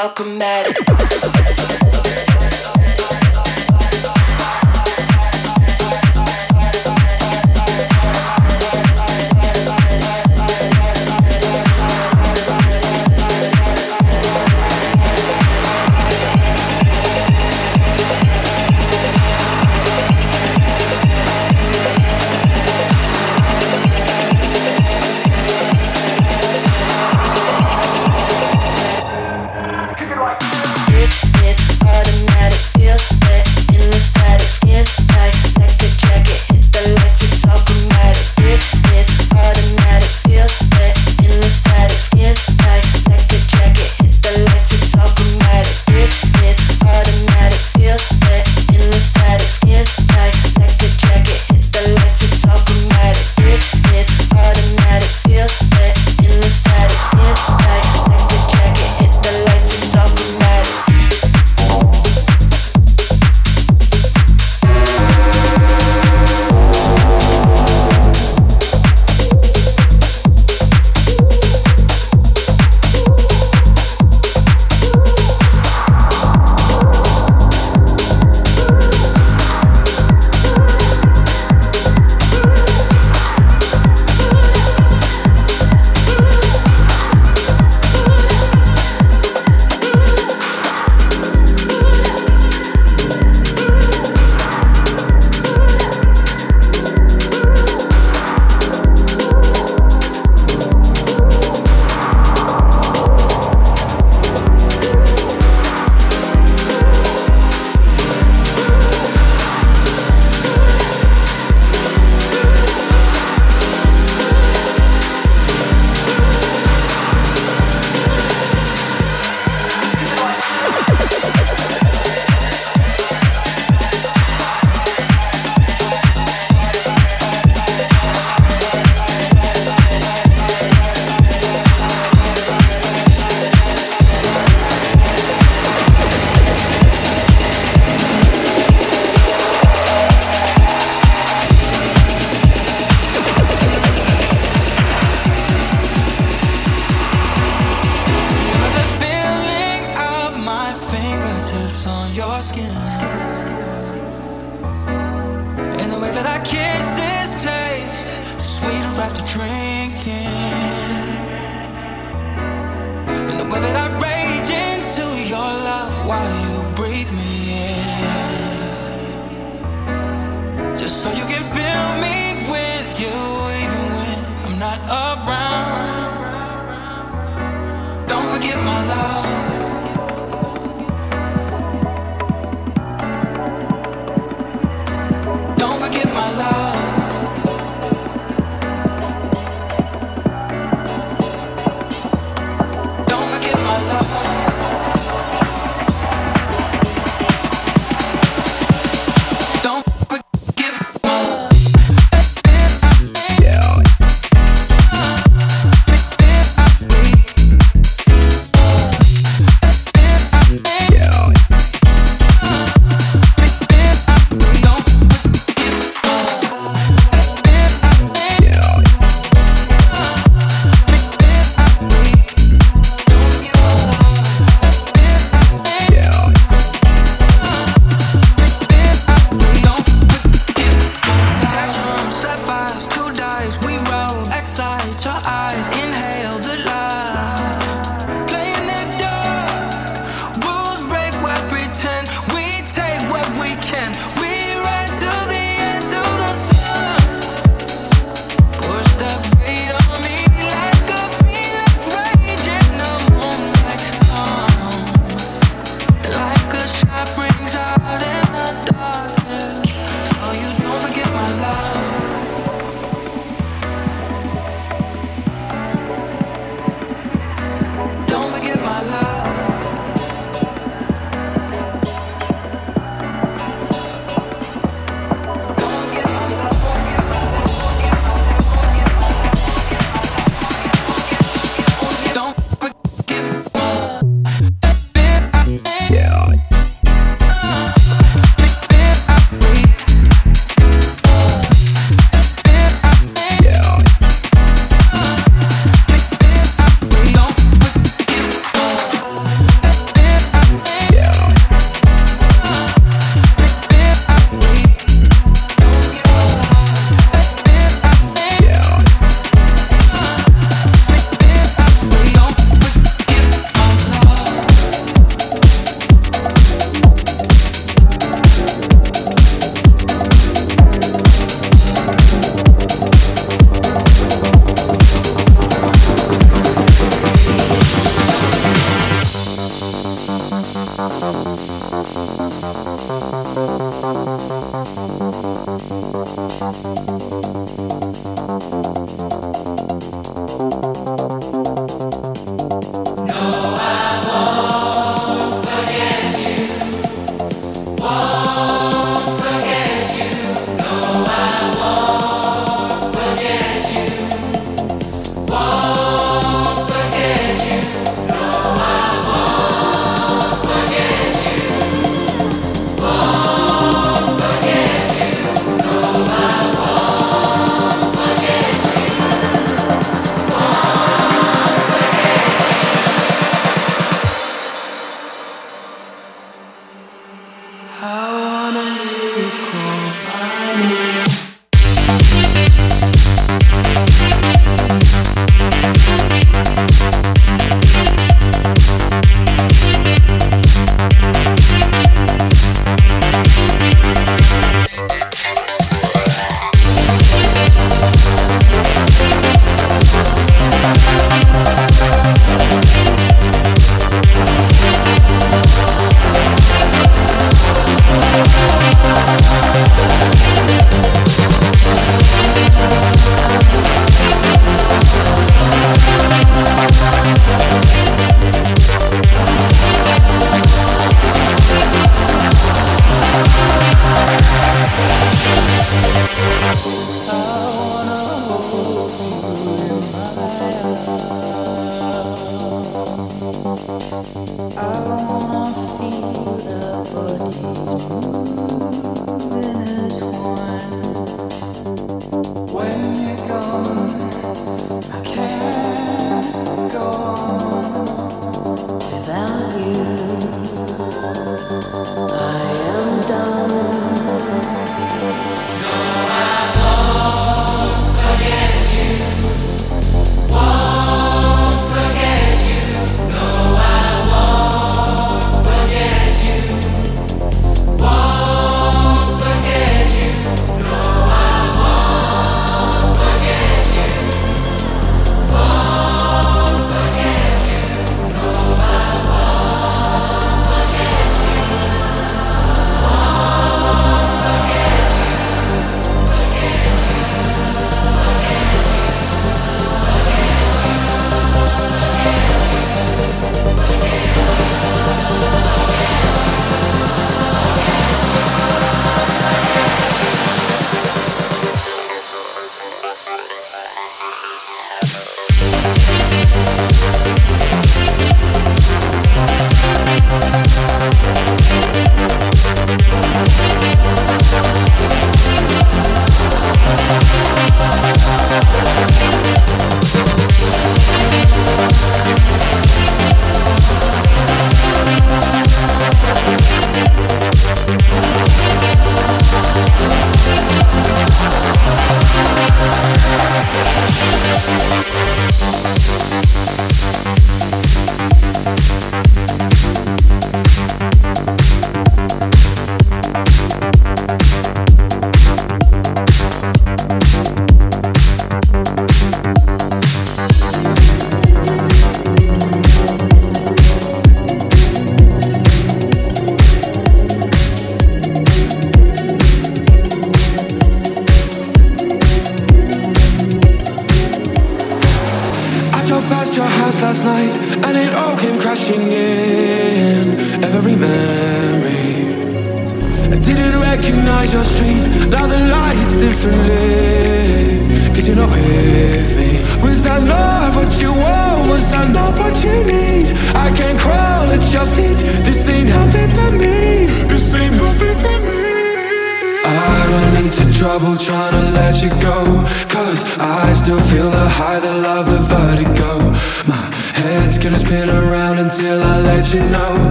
all chromatic.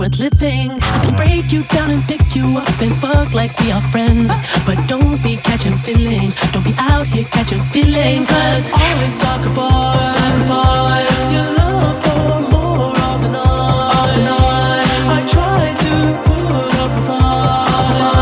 worth living. I can break you down and pick you up and fuck like we are friends. But don't be catching feelings. Don't be out here catching feelings. Cause always sucker for, sucker for your love for more of the night. I try to put up a fight.